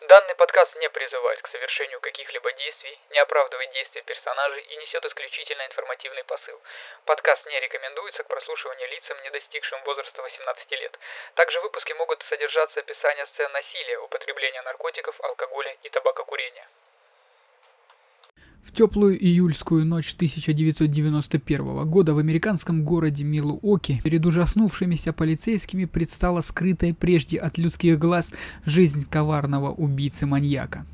Данный подкаст не призывает к совершению каких-либо действий, не оправдывает действия персонажей и несет исключительно информативный посыл. Подкаст не рекомендуется к прослушиванию лицам, не достигшим возраста 18 лет. Также в выпуске могут содержаться описания сцен насилия, употребления наркотиков, алкоголя и табакокурения. В теплую июльскую ночь 1991 года в американском городе Милуоки перед ужаснувшимися полицейскими предстала скрытая прежде от людских глаз жизнь коварного убийцы-маньяка.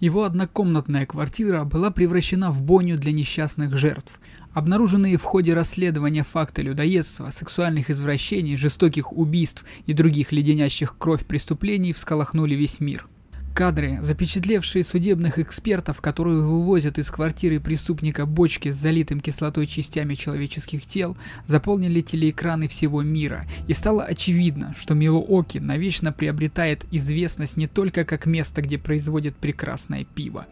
Его однокомнатная квартира была превращена в бойню для несчастных жертв. Обнаруженные в ходе расследования факты людоедства, сексуальных извращений, жестоких убийств и других леденящих кровь преступлений всколохнули весь мир. Кадры, запечатлевшие судебных экспертов, которые вывозят из квартиры преступника бочки с залитым кислотой частями человеческих тел, заполнили телеэкраны всего мира, и стало очевидно, что Милуоки навечно приобретает известность не только как место, где производят прекрасное пиво.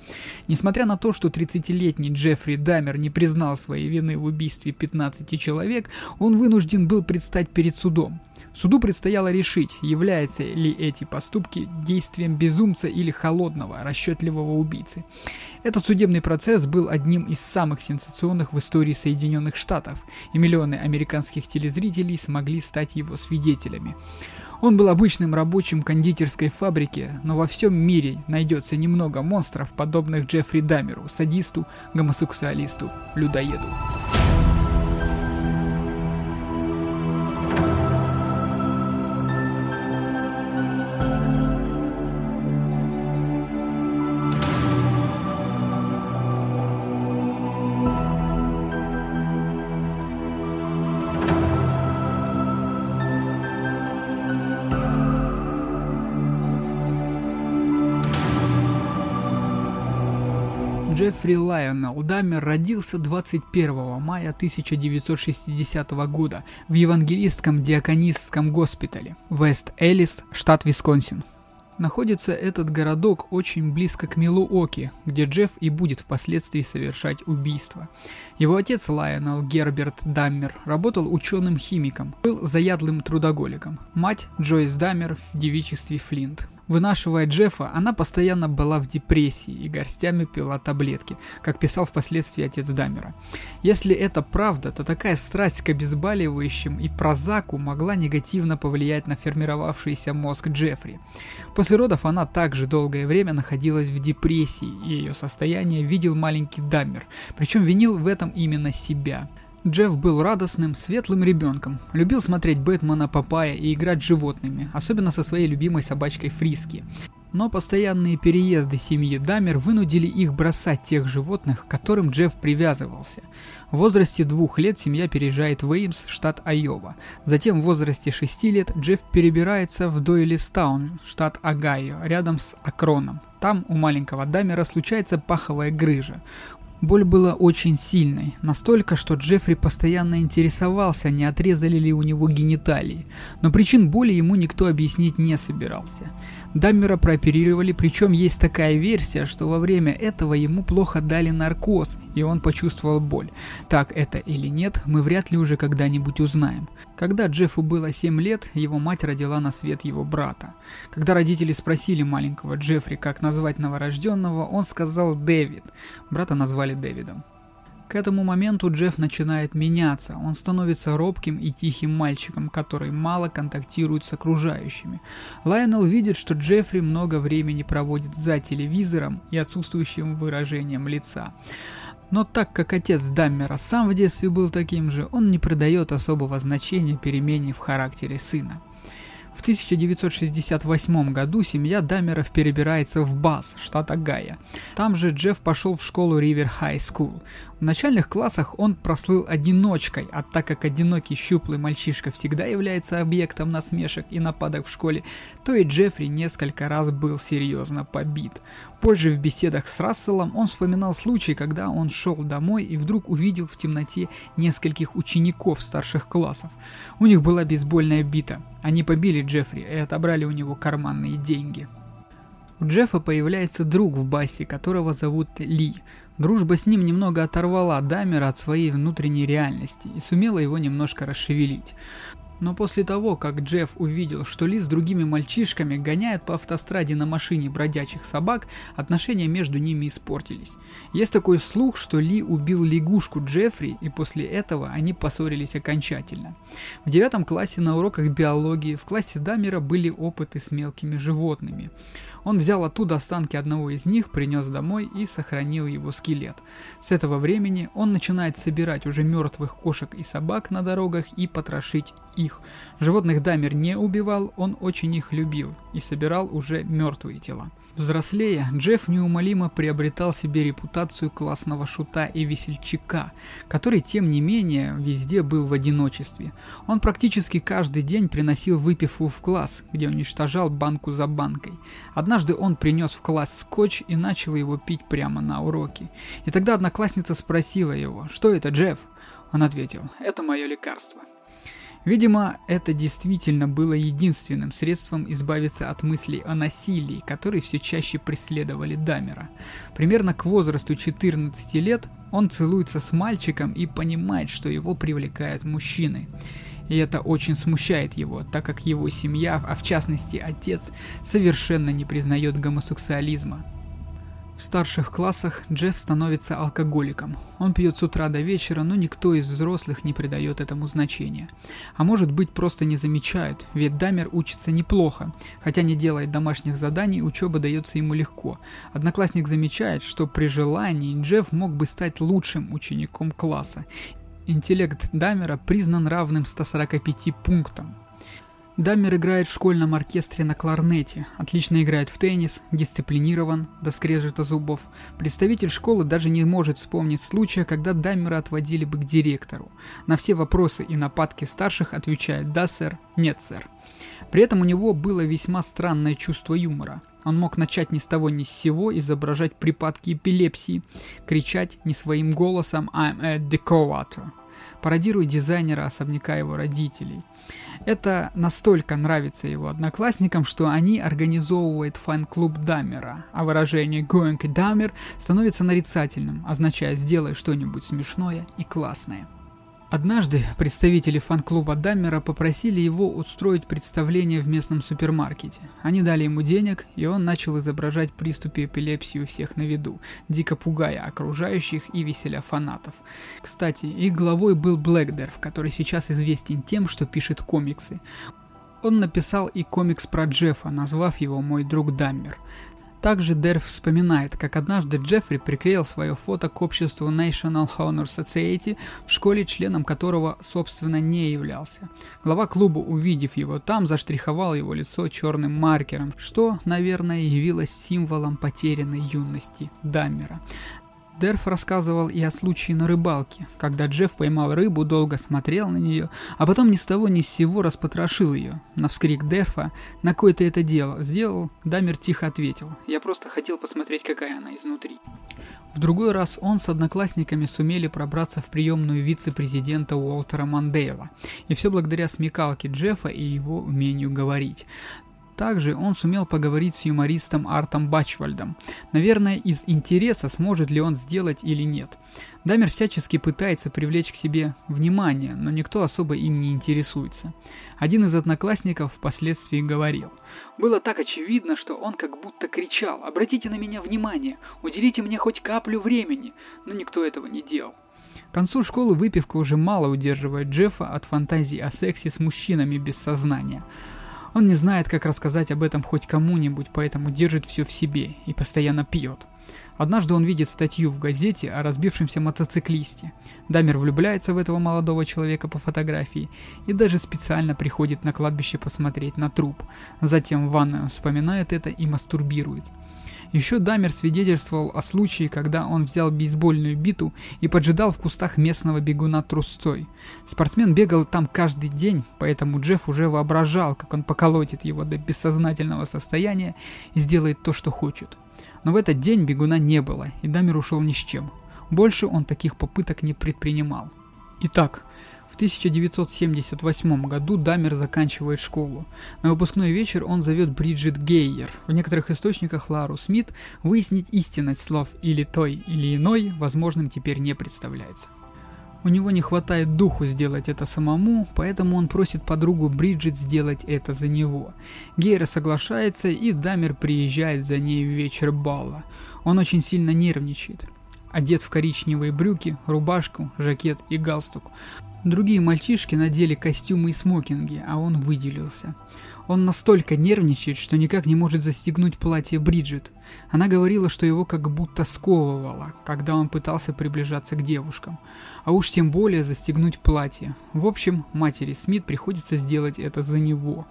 Несмотря на то, что 30-летний Джеффри Дамер не признал своей вины в убийстве 15 человек, он вынужден был предстать перед судом. Суду предстояло решить, являются ли эти поступки действием безумца или холодного, расчетливого убийцы. Этот судебный процесс был одним из самых сенсационных в истории Соединенных Штатов, и миллионы американских телезрителей смогли стать его свидетелями. Он был обычным рабочим кондитерской фабрики, но во всем мире найдется немного монстров, подобных Джеффри Дамеру, садисту, гомосексуалисту, людоеду. Лайонел Даммер родился 21 мая 1960 года в евангелистском диаконистском госпитале Вест-Эллис, штат Висконсин. Находится этот городок очень близко к Милуоки, где Джефф и будет впоследствии совершать убийство. Его отец Лайонел Герберт Даммер работал ученым-химиком, был заядлым трудоголиком. Мать Джойс Даммер в девичестве Флинт. Вынашивая Джеффа, она постоянно была в депрессии и горстями пила таблетки, как писал впоследствии отец Дамера. Если это правда, то такая страсть к обезболивающим и прозаку могла негативно повлиять на формировавшийся мозг Джеффри. После родов она также долгое время находилась в депрессии, и ее состояние видел маленький Дамер, причем винил в этом именно себя. Джефф был радостным, светлым ребенком, любил смотреть Бэтмена, Папая и играть с животными, особенно со своей любимой собачкой Фриски. Но постоянные переезды семьи Дамер вынудили их бросать тех животных, к которым Джефф привязывался. В возрасте двух лет семья переезжает в Эймс, штат Айова. Затем в возрасте шести лет Джефф перебирается в Дойлистаун, штат Огайо, рядом с Акроном. Там у маленького Дамера случается паховая грыжа. Боль была очень сильной, настолько, что Джеффри постоянно интересовался, не отрезали ли у него гениталии, но причин боли ему никто объяснить не собирался. Даммера прооперировали, причем есть такая версия, что во время этого ему плохо дали наркоз, и он почувствовал боль. Так это или нет, мы вряд ли уже когда-нибудь узнаем. Когда Джеффу было 7 лет, его мать родила на свет его брата. Когда родители спросили маленького Джеффри, как назвать новорожденного, он сказал Дэвид. Брата назвали Дэвидом. К этому моменту Джефф начинает меняться, он становится робким и тихим мальчиком, который мало контактирует с окружающими. Лайонел видит, что Джеффри много времени проводит за телевизором и отсутствующим выражением лица. Но так как отец Даммера сам в детстве был таким же, он не придает особого значения перемене в характере сына. В 1968 году семья Дамеров перебирается в Бас, штат Огайо. Там же Джефф пошел в школу Ривер Хай School. В начальных классах он прослыл одиночкой, а так как одинокий щуплый мальчишка всегда является объектом насмешек и нападок в школе, то и Джеффри несколько раз был серьезно побит. Позже в беседах с Расселом он вспоминал случай, когда он шел домой и вдруг увидел в темноте нескольких учеников старших классов. У них была бейсбольная бита. Они побили Джеффри и отобрали у него карманные деньги. У Джеффа появляется друг в басе, которого зовут Ли. Дружба с ним немного оторвала Дамера от своей внутренней реальности и сумела его немножко расшевелить. Но после того, как Джефф увидел, что Ли с другими мальчишками гоняет по автостраде на машине бродячих собак, отношения между ними испортились. Есть такой слух, что Ли убил лягушку Джеффри, и после этого они поссорились окончательно. В девятом классе на уроках биологии в классе Дамера были опыты с мелкими животными. Он взял оттуда останки одного из них, принес домой и сохранил его скелет. С этого времени он начинает собирать уже мертвых кошек и собак на дорогах и потрошить их. Животных Дамер не убивал, он очень их любил и собирал уже мертвые тела. Взрослея, Джефф неумолимо приобретал себе репутацию классного шута и весельчака, который, тем не менее, везде был в одиночестве. Он практически каждый день приносил выпивку в класс, где уничтожал банку за банкой. Однажды он принес в класс скотч и начал его пить прямо на уроке. И тогда одноклассница спросила его, что это, Джефф? Он ответил, это мое лекарство. Видимо, это действительно было единственным средством избавиться от мыслей о насилии, которые все чаще преследовали Дамера. Примерно к возрасту 14 лет он целуется с мальчиком и понимает, что его привлекают мужчины. И это очень смущает его, так как его семья, а в частности отец, совершенно не признает гомосексуализма. В старших классах Джефф становится алкоголиком. Он пьет с утра до вечера, но никто из взрослых не придает этому значения. А может быть просто не замечают, ведь Дамер учится неплохо. Хотя не делает домашних заданий, учеба дается ему легко. Одноклассник замечает, что при желании Джефф мог бы стать лучшим учеником класса. Интеллект Дамера признан равным 145 пунктам. Даммер играет в школьном оркестре на кларнете, отлично играет в теннис, дисциплинирован, до скрежета зубов. Представитель школы даже не может вспомнить случая, когда Даммера отводили бы к директору. На все вопросы и нападки старших отвечает «да, сэр», «нет, сэр». При этом у него было весьма странное чувство юмора. Он мог начать ни с того ни с сего изображать припадки эпилепсии, кричать не своим голосом «I'm a decorator», пародируя дизайнера особняка его родителей. Это настолько нравится его одноклассникам, что они организовывают фан-клуб Даммера, а выражение «going Даммер» становится нарицательным, означая «сделай что-нибудь смешное и классное». Однажды представители фан-клуба Даммера попросили его устроить представление в местном супермаркете. Они дали ему денег, и он начал изображать приступы эпилепсии у всех на виду, дико пугая окружающих и веселя фанатов. Кстати, их главой был Блэкдерф, который сейчас известен тем, что пишет комиксы. Он написал и комикс про Джеффа, назвав его «Мой друг Даммер». Также Дерв вспоминает, как однажды Джеффри приклеил свое фото к обществу National Honor Society, в школе членом которого, собственно, не являлся. Глава клуба, увидев его там, заштриховал его лицо черным маркером, что, наверное, явилось символом потерянной юности Даммера. Дерф рассказывал и о случае на рыбалке, когда Джефф поймал рыбу, долго смотрел на нее, а потом ни с того ни с сего распотрошил ее. На вскрик Дерфа «На кое ты это дело?» сделал, Дамер тихо ответил «Я просто хотел посмотреть, какая она изнутри». В другой раз он с одноклассниками сумели пробраться в приемную вице-президента Уолтера Мандейла, и все благодаря смекалке Джеффа и его умению говорить. Также он сумел поговорить с юмористом Артом Бачвальдом. Наверное, из интереса, сможет ли он сделать или нет. Дамер всячески пытается привлечь к себе внимание, но никто особо им не интересуется. Один из одноклассников впоследствии говорил. «Было так очевидно, что он как будто кричал «Обратите на меня внимание! Уделите мне хоть каплю времени!» Но никто этого не делал. К концу школы выпивка уже мало удерживает Джеффа от фантазий о сексе с мужчинами без сознания. Он не знает, как рассказать об этом хоть кому-нибудь, поэтому держит все в себе и постоянно пьет. Однажды он видит статью в газете о разбившемся мотоциклисте. Дамер влюбляется в этого молодого человека по фотографии и даже специально приходит на кладбище посмотреть на труп. Затем в ванную вспоминает это и мастурбирует. Еще Дамер свидетельствовал о случае, когда он взял бейсбольную биту и поджидал в кустах местного бегуна трусцой. Спортсмен бегал там каждый день, поэтому Джефф уже воображал, как он поколотит его до бессознательного состояния и сделает то, что хочет. Но в этот день бегуна не было, и Дамер ушел ни с чем. Больше он таких попыток не предпринимал. Итак, в 1978 году Дамер заканчивает школу. На выпускной вечер он зовет Бриджит Гейер, в некоторых источниках Лару Смит, выяснить истинность слов или той, или иной возможным теперь не представляется. У него не хватает духу сделать это самому, поэтому он просит подругу Бриджит сделать это за него. Гейра соглашается, и Дамер приезжает за ней в вечер балла. Он очень сильно нервничает. Одет в коричневые брюки, рубашку, жакет и галстук. Другие мальчишки надели костюмы и смокинги, а он выделился. Он настолько нервничает, что никак не может застегнуть платье Бриджит. Она говорила, что его как будто сковывало, когда он пытался приближаться к девушкам. А уж тем более застегнуть платье. В общем, матери Смит приходится сделать это за него.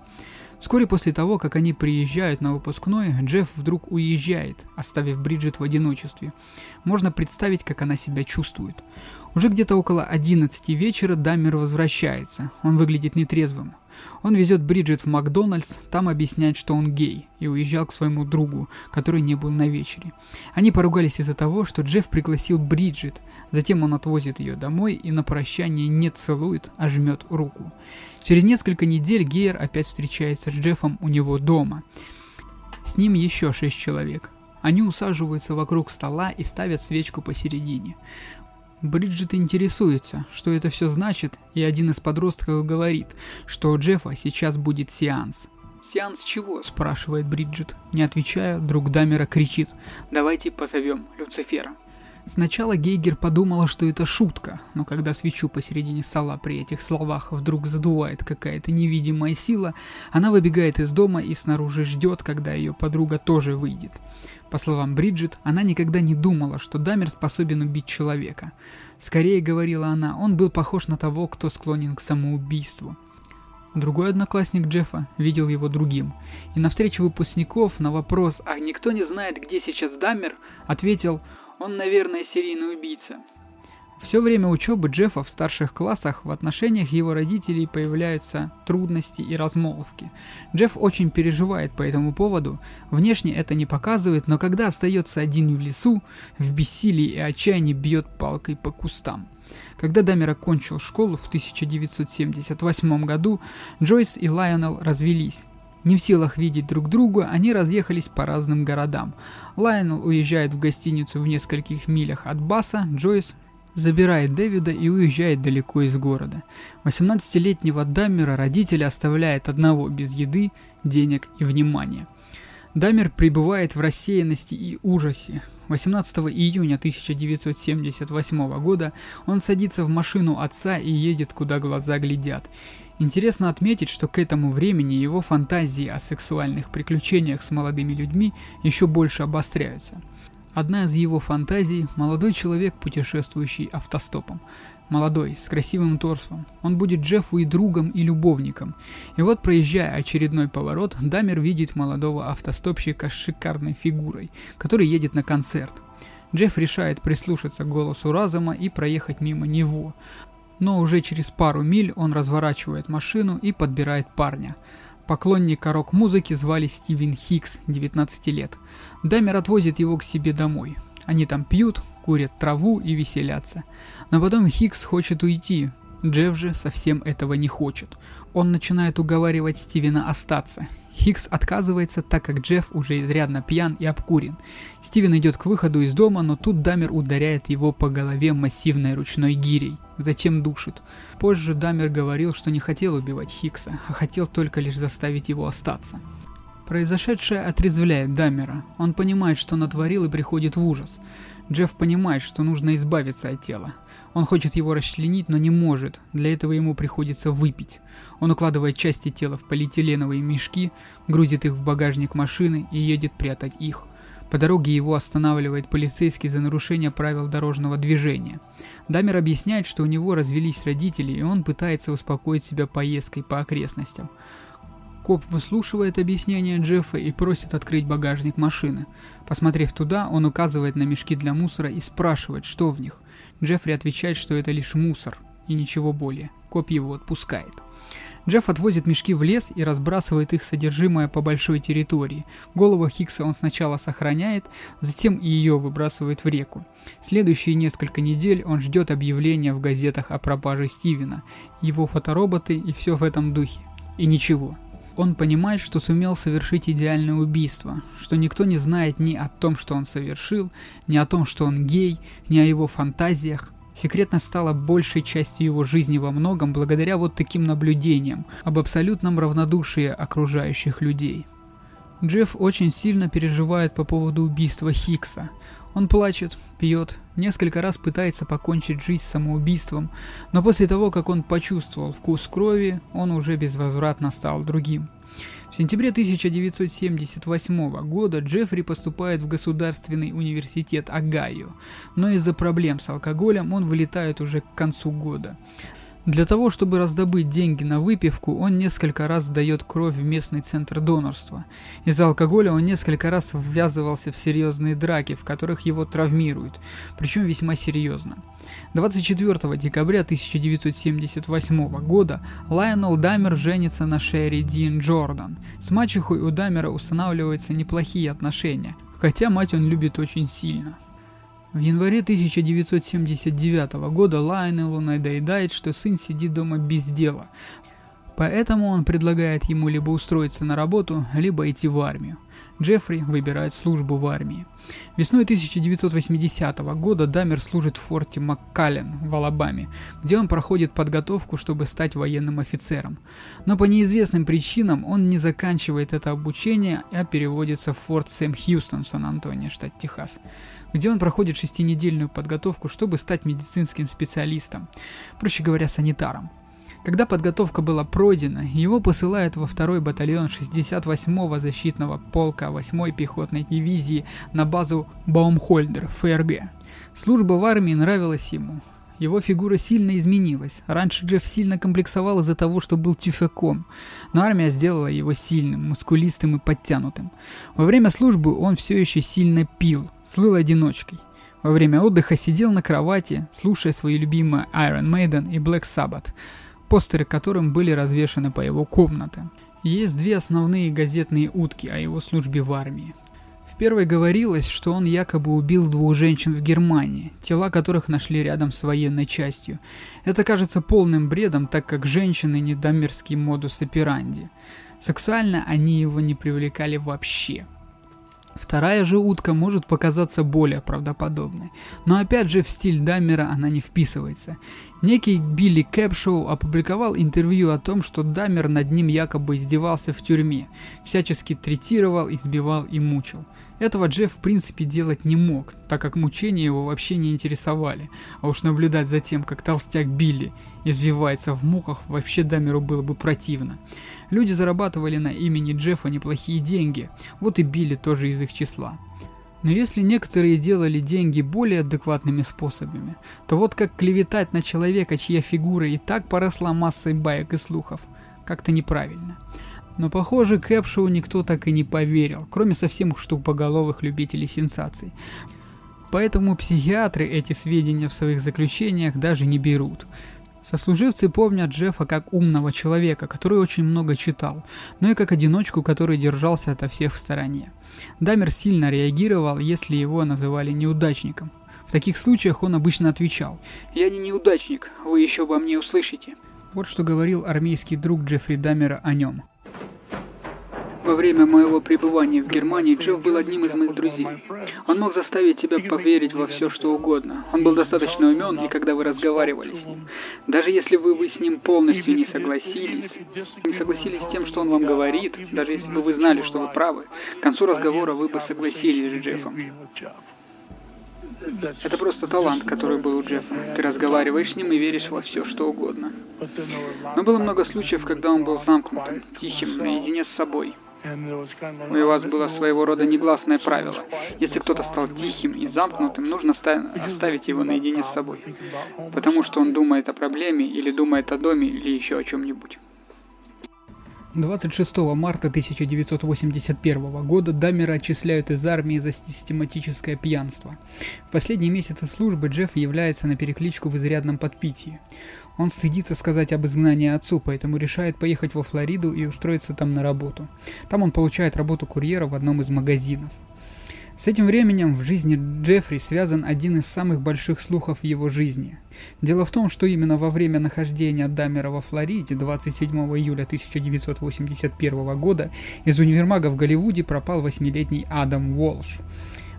Вскоре после того, как они приезжают на выпускной, Джефф вдруг уезжает, оставив Бриджит в одиночестве. Можно представить, как она себя чувствует. Уже где-то около 11 вечера Даммер возвращается. Он выглядит нетрезвым. Он везет Бриджит в Макдональдс, там объясняет, что он гей, и уезжал к своему другу, который не был на вечере. Они поругались из-за того, что Джефф пригласил Бриджит, затем он отвозит ее домой и на прощание не целует, а жмет руку. Через несколько недель Гейер опять встречается с Джеффом у него дома. С ним еще шесть человек. Они усаживаются вокруг стола и ставят свечку посередине. Бриджит интересуется, что это все значит, и один из подростков говорит, что у Джеффа сейчас будет сеанс. «Сеанс чего?» – спрашивает Бриджит. Не отвечая, друг Дамера кричит. «Давайте позовем Люцифера». Сначала Гейгер подумала, что это шутка, но когда свечу посередине стола при этих словах вдруг задувает какая-то невидимая сила, она выбегает из дома и снаружи ждет, когда ее подруга тоже выйдет. По словам Бриджит, она никогда не думала, что Дамер способен убить человека. Скорее, говорила она, он был похож на того, кто склонен к самоубийству. Другой одноклассник Джеффа видел его другим, и на встрече выпускников на вопрос «А никто не знает, где сейчас Дамер?» ответил он, наверное, серийный убийца. Все время учебы Джеффа в старших классах в отношениях его родителей появляются трудности и размолвки. Джефф очень переживает по этому поводу, внешне это не показывает, но когда остается один в лесу, в бессилии и отчаянии бьет палкой по кустам. Когда Дамер окончил школу в 1978 году, Джойс и Лайонел развелись. Не в силах видеть друг друга, они разъехались по разным городам. Лайонел уезжает в гостиницу в нескольких милях от Баса, Джойс забирает Дэвида и уезжает далеко из города. 18-летнего Даммера родители оставляют одного без еды, денег и внимания. Даммер пребывает в рассеянности и ужасе. 18 июня 1978 года он садится в машину отца и едет, куда глаза глядят. Интересно отметить, что к этому времени его фантазии о сексуальных приключениях с молодыми людьми еще больше обостряются. Одна из его фантазий – молодой человек, путешествующий автостопом. Молодой, с красивым торсом. Он будет Джеффу и другом, и любовником. И вот, проезжая очередной поворот, Дамер видит молодого автостопщика с шикарной фигурой, который едет на концерт. Джефф решает прислушаться к голосу разума и проехать мимо него но уже через пару миль он разворачивает машину и подбирает парня. Поклонника рок-музыки звали Стивен Хикс, 19 лет. Дамер отвозит его к себе домой. Они там пьют, курят траву и веселятся. Но потом Хикс хочет уйти. Джефф же совсем этого не хочет. Он начинает уговаривать Стивена остаться. Хикс отказывается, так как Джефф уже изрядно пьян и обкурен. Стивен идет к выходу из дома, но тут Дамер ударяет его по голове массивной ручной гирей. Затем душит. Позже Дамер говорил, что не хотел убивать Хикса, а хотел только лишь заставить его остаться. Произошедшее отрезвляет Дамера. Он понимает, что натворил и приходит в ужас. Джефф понимает, что нужно избавиться от тела. Он хочет его расчленить, но не может. Для этого ему приходится выпить. Он укладывает части тела в полиэтиленовые мешки, грузит их в багажник машины и едет прятать их. По дороге его останавливает полицейский за нарушение правил дорожного движения. Дамер объясняет, что у него развелись родители, и он пытается успокоить себя поездкой по окрестностям. Коп выслушивает объяснение Джеффа и просит открыть багажник машины. Посмотрев туда, он указывает на мешки для мусора и спрашивает, что в них. Джеффри отвечает, что это лишь мусор и ничего более. Коп его отпускает. Джефф отвозит мешки в лес и разбрасывает их содержимое по большой территории. Голову Хиггса он сначала сохраняет, затем и ее выбрасывает в реку. Следующие несколько недель он ждет объявления в газетах о пропаже Стивена, его фотороботы и все в этом духе. И ничего. Он понимает, что сумел совершить идеальное убийство, что никто не знает ни о том, что он совершил, ни о том, что он гей, ни о его фантазиях. Секретно стала большей частью его жизни во многом благодаря вот таким наблюдениям об абсолютном равнодушии окружающих людей. Джефф очень сильно переживает по поводу убийства Хикса. Он плачет, пьет, несколько раз пытается покончить жизнь самоубийством, но после того, как он почувствовал вкус крови, он уже безвозвратно стал другим. В сентябре 1978 года Джеффри поступает в Государственный университет Огайо, но из-за проблем с алкоголем он вылетает уже к концу года. Для того, чтобы раздобыть деньги на выпивку, он несколько раз сдает кровь в местный центр донорства. Из-за алкоголя он несколько раз ввязывался в серьезные драки, в которых его травмируют, причем весьма серьезно. 24 декабря 1978 года Лайонел Дамер женится на Шерри Дин Джордан. С мачехой у Дамера устанавливаются неплохие отношения, хотя мать он любит очень сильно. В январе 1979 года Лайнелу надоедает, что сын сидит дома без дела. Поэтому он предлагает ему либо устроиться на работу, либо идти в армию. Джеффри выбирает службу в армии. Весной 1980 года Дамер служит в форте Маккален в Алабаме, где он проходит подготовку, чтобы стать военным офицером. Но по неизвестным причинам он не заканчивает это обучение, а переводится в форт Сэм Хьюстон, Сан-Антонио, штат Техас где он проходит шестинедельную подготовку, чтобы стать медицинским специалистом, проще говоря, санитаром. Когда подготовка была пройдена, его посылают во второй батальон 68-го защитного полка 8-й пехотной дивизии на базу Баумхольдер, ФРГ. Служба в армии нравилась ему. Его фигура сильно изменилась. Раньше Джефф сильно комплексовал из-за того, что был тюфяком, но армия сделала его сильным, мускулистым и подтянутым. Во время службы он все еще сильно пил, слыл одиночкой. Во время отдыха сидел на кровати, слушая свои любимые Iron Maiden и Black Sabbath – постеры которым были развешаны по его комнатам. Есть две основные газетные утки о его службе в армии. Первой говорилось, что он якобы убил двух женщин в Германии, тела которых нашли рядом с военной частью. Это кажется полным бредом, так как женщины не дамерский модус операнди. Сексуально они его не привлекали вообще. Вторая же утка может показаться более правдоподобной, но опять же в стиль Даммера она не вписывается. Некий Билли Кэпшоу опубликовал интервью о том, что Даммер над ним якобы издевался в тюрьме, всячески третировал, избивал и мучил. Этого Джефф в принципе делать не мог, так как мучения его вообще не интересовали, а уж наблюдать за тем, как толстяк Билли извивается в муках, вообще Дамеру было бы противно. Люди зарабатывали на имени Джеффа неплохие деньги, вот и Билли тоже из их числа. Но если некоторые делали деньги более адекватными способами, то вот как клеветать на человека, чья фигура и так поросла массой баек и слухов, как-то неправильно. Но похоже, Кэпшоу никто так и не поверил, кроме совсем штукпоголовых любителей сенсаций. Поэтому психиатры эти сведения в своих заключениях даже не берут. Сослуживцы помнят Джеффа как умного человека, который очень много читал, но и как одиночку, который держался ото всех в стороне. Дамер сильно реагировал, если его называли неудачником. В таких случаях он обычно отвечал «Я не неудачник, вы еще обо мне услышите». Вот что говорил армейский друг Джеффри Дамера о нем. Во время моего пребывания в Германии Джефф был одним из моих друзей. Он мог заставить тебя поверить во все, что угодно. Он был достаточно умен, и когда вы разговаривали с ним, даже если вы, вы с ним полностью не согласились, не согласились с тем, что он вам говорит, даже если бы вы знали, что вы правы, к концу разговора вы бы согласились с Джеффом. Это просто талант, который был у Джеффа. Ты разговариваешь с ним и веришь во все, что угодно. Но было много случаев, когда он был замкнутым, тихим, наедине с собой. У вас было своего рода негласное правило. Если кто-то стал тихим и замкнутым, нужно оставить его наедине с собой. Потому что он думает о проблеме, или думает о доме, или еще о чем-нибудь. 26 марта 1981 года Дамера отчисляют из армии за систематическое пьянство. В последние месяцы службы Джефф является на перекличку в изрядном подпитии. Он стыдится сказать об изгнании отцу, поэтому решает поехать во Флориду и устроиться там на работу. Там он получает работу курьера в одном из магазинов. С этим временем в жизни Джеффри связан один из самых больших слухов его жизни. Дело в том, что именно во время нахождения Дамера во Флориде 27 июля 1981 года из универмага в Голливуде пропал восьмилетний Адам Уолш.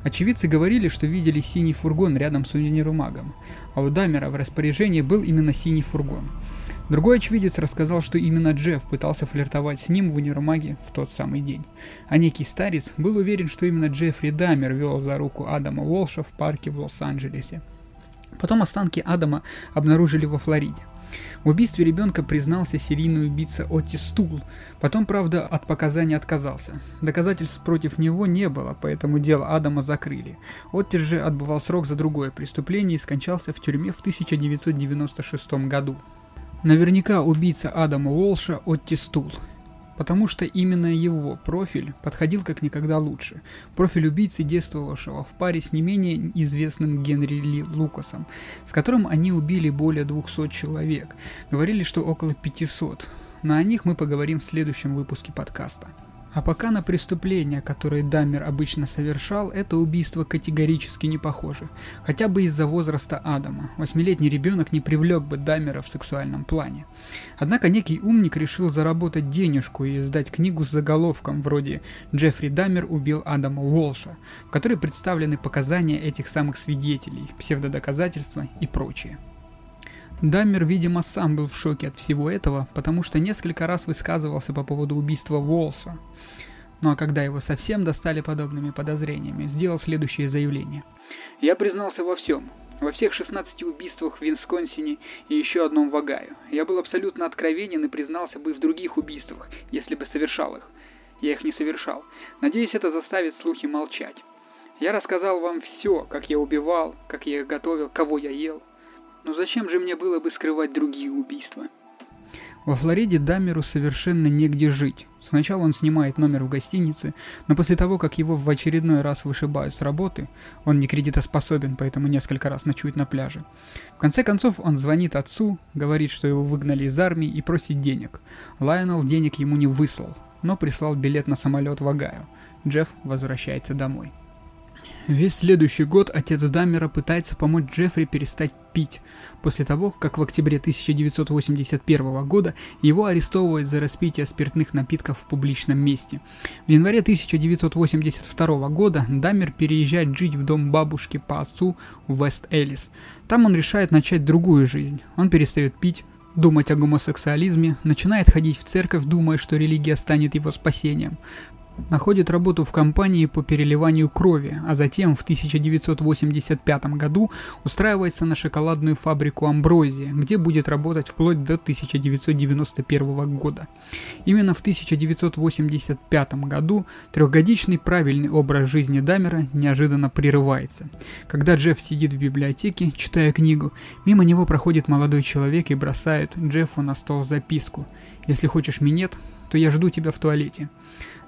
Очевидцы говорили, что видели синий фургон рядом с универмагом, а у Дамера в распоряжении был именно синий фургон. Другой очевидец рассказал, что именно Джефф пытался флиртовать с ним в универмаге в тот самый день. А некий старец был уверен, что именно Джеффри Дамер вел за руку Адама Уолша в парке в Лос-Анджелесе. Потом останки Адама обнаружили во Флориде. В убийстве ребенка признался серийный убийца Отти Стул. Потом, правда, от показаний отказался. Доказательств против него не было, поэтому дело Адама закрыли. Отти же отбывал срок за другое преступление и скончался в тюрьме в 1996 году. Наверняка убийца Адама Уолша Отти Стул потому что именно его профиль подходил как никогда лучше. Профиль убийцы, действовавшего в паре с не менее известным Генри Ли Лукасом, с которым они убили более 200 человек. Говорили, что около 500. Но о них мы поговорим в следующем выпуске подкаста. А пока на преступления, которые Даммер обычно совершал, это убийство категорически не похоже. Хотя бы из-за возраста Адама. Восьмилетний ребенок не привлек бы Даммера в сексуальном плане. Однако некий умник решил заработать денежку и издать книгу с заголовком вроде «Джеффри Даммер убил Адама Уолша», в которой представлены показания этих самых свидетелей, псевдодоказательства и прочее. Даммер, видимо, сам был в шоке от всего этого, потому что несколько раз высказывался по поводу убийства Волса. Ну а когда его совсем достали подобными подозрениями, сделал следующее заявление. «Я признался во всем. Во всех 16 убийствах в Висконсине и еще одном в Огайо. Я был абсолютно откровенен и признался бы в других убийствах, если бы совершал их. Я их не совершал. Надеюсь, это заставит слухи молчать. Я рассказал вам все, как я убивал, как я их готовил, кого я ел. Но зачем же мне было бы скрывать другие убийства? Во Флориде Дамеру совершенно негде жить. Сначала он снимает номер в гостинице, но после того, как его в очередной раз вышибают с работы, он не кредитоспособен, поэтому несколько раз ночует на пляже. В конце концов, он звонит отцу, говорит, что его выгнали из армии и просит денег. Лайонел денег ему не выслал, но прислал билет на самолет в Огайо. Джефф возвращается домой. Весь следующий год отец Даммера пытается помочь Джеффри перестать пить, после того, как в октябре 1981 года его арестовывают за распитие спиртных напитков в публичном месте. В январе 1982 года Даммер переезжает жить в дом бабушки по отцу в Вест-Эллис. Там он решает начать другую жизнь. Он перестает пить, думать о гомосексуализме, начинает ходить в церковь, думая, что религия станет его спасением находит работу в компании по переливанию крови, а затем в 1985 году устраивается на шоколадную фабрику Амброзия, где будет работать вплоть до 1991 года. Именно в 1985 году трехгодичный правильный образ жизни Дамера неожиданно прерывается. Когда Джефф сидит в библиотеке, читая книгу, мимо него проходит молодой человек и бросает Джеффу на стол записку «Если хочешь минет, то я жду тебя в туалете».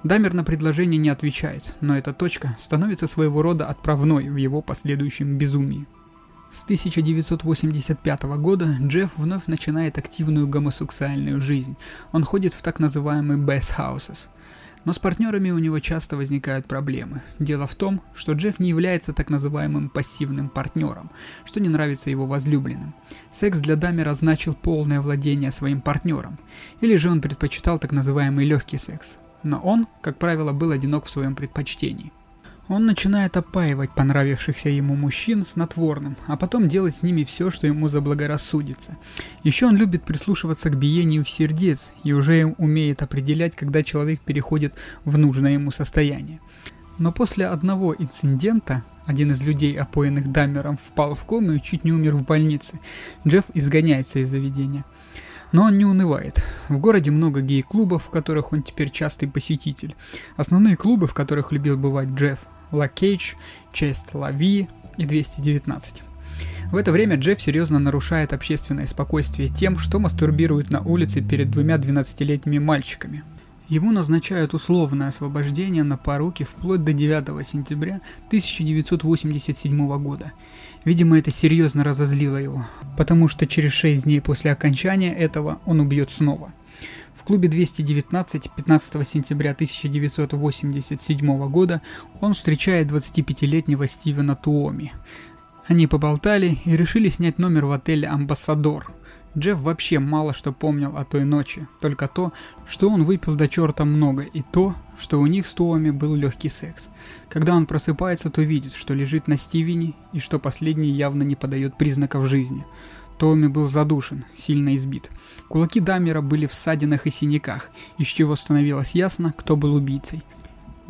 Дамер на предложение не отвечает, но эта точка становится своего рода отправной в его последующем безумии. С 1985 года Джефф вновь начинает активную гомосексуальную жизнь. Он ходит в так называемые «bath houses». Но с партнерами у него часто возникают проблемы. Дело в том, что Джефф не является так называемым пассивным партнером, что не нравится его возлюбленным. Секс для Дамера значил полное владение своим партнером, или же он предпочитал так называемый легкий секс, но он, как правило, был одинок в своем предпочтении. Он начинает опаивать понравившихся ему мужчин снотворным, а потом делать с ними все, что ему заблагорассудится. Еще он любит прислушиваться к биению сердец и уже умеет определять, когда человек переходит в нужное ему состояние. Но после одного инцидента один из людей, опоенных Дамером, впал в кому и чуть не умер в больнице. Джефф изгоняется из заведения. Но он не унывает. В городе много гей-клубов, в которых он теперь частый посетитель. Основные клубы, в которых любил бывать Джефф, Ла Кейдж, Чест Лави и 219. В это время Джефф серьезно нарушает общественное спокойствие тем, что мастурбирует на улице перед двумя 12-летними мальчиками. Ему назначают условное освобождение на поруки вплоть до 9 сентября 1987 года. Видимо, это серьезно разозлило его, потому что через 6 дней после окончания этого он убьет снова. В клубе 219 15 сентября 1987 года он встречает 25-летнего Стивена Туоми. Они поболтали и решили снять номер в отеле «Амбассадор». Джефф вообще мало что помнил о той ночи, только то, что он выпил до черта много, и то, что у них с Туами был легкий секс. Когда он просыпается, то видит, что лежит на Стивене, и что последний явно не подает признаков жизни. Томми был задушен, сильно избит. Кулаки Дамера были в ссадинах и синяках, из чего становилось ясно, кто был убийцей.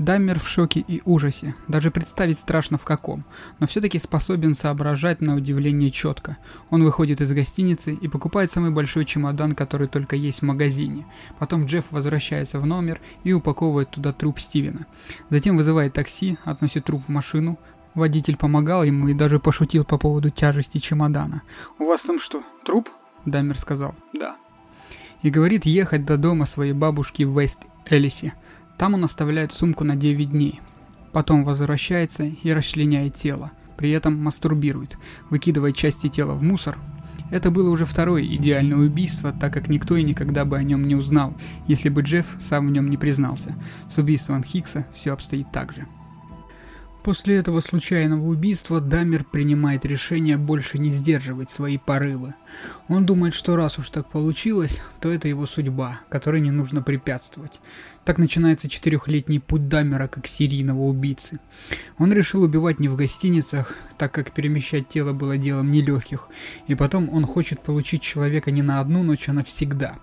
Даммер в шоке и ужасе, даже представить страшно в каком, но все-таки способен соображать на удивление четко. Он выходит из гостиницы и покупает самый большой чемодан, который только есть в магазине. Потом Джефф возвращается в номер и упаковывает туда труп Стивена. Затем вызывает такси, относит труп в машину. Водитель помогал ему и даже пошутил по поводу тяжести чемодана. «У вас там что, труп?» Даммер сказал. «Да». И говорит ехать до дома своей бабушки в Вест-Элисе. Там он оставляет сумку на 9 дней. Потом возвращается и расчленяет тело. При этом мастурбирует, выкидывая части тела в мусор. Это было уже второе идеальное убийство, так как никто и никогда бы о нем не узнал, если бы Джефф сам в нем не признался. С убийством Хикса все обстоит так же. После этого случайного убийства Дамер принимает решение больше не сдерживать свои порывы. Он думает, что раз уж так получилось, то это его судьба, которой не нужно препятствовать. Так начинается четырехлетний путь Дамера как серийного убийцы. Он решил убивать не в гостиницах, так как перемещать тело было делом нелегких, и потом он хочет получить человека не на одну ночь, а навсегда.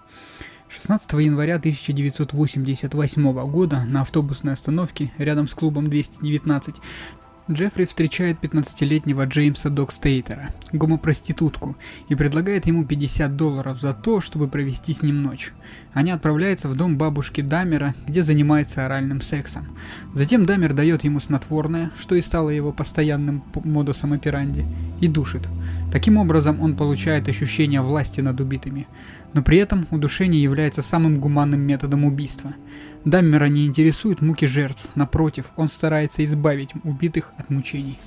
16 января 1988 года на автобусной остановке рядом с клубом 219 Джеффри встречает 15-летнего Джеймса Докстейтера, гомопроститутку, и предлагает ему 50 долларов за то, чтобы провести с ним ночь. Они отправляются в дом бабушки Дамера, где занимается оральным сексом. Затем Дамер дает ему снотворное, что и стало его постоянным модусом операнди, и душит. Таким образом он получает ощущение власти над убитыми. Но при этом удушение является самым гуманным методом убийства. Даммера не интересуют муки жертв, напротив, он старается избавить убитых от мучений.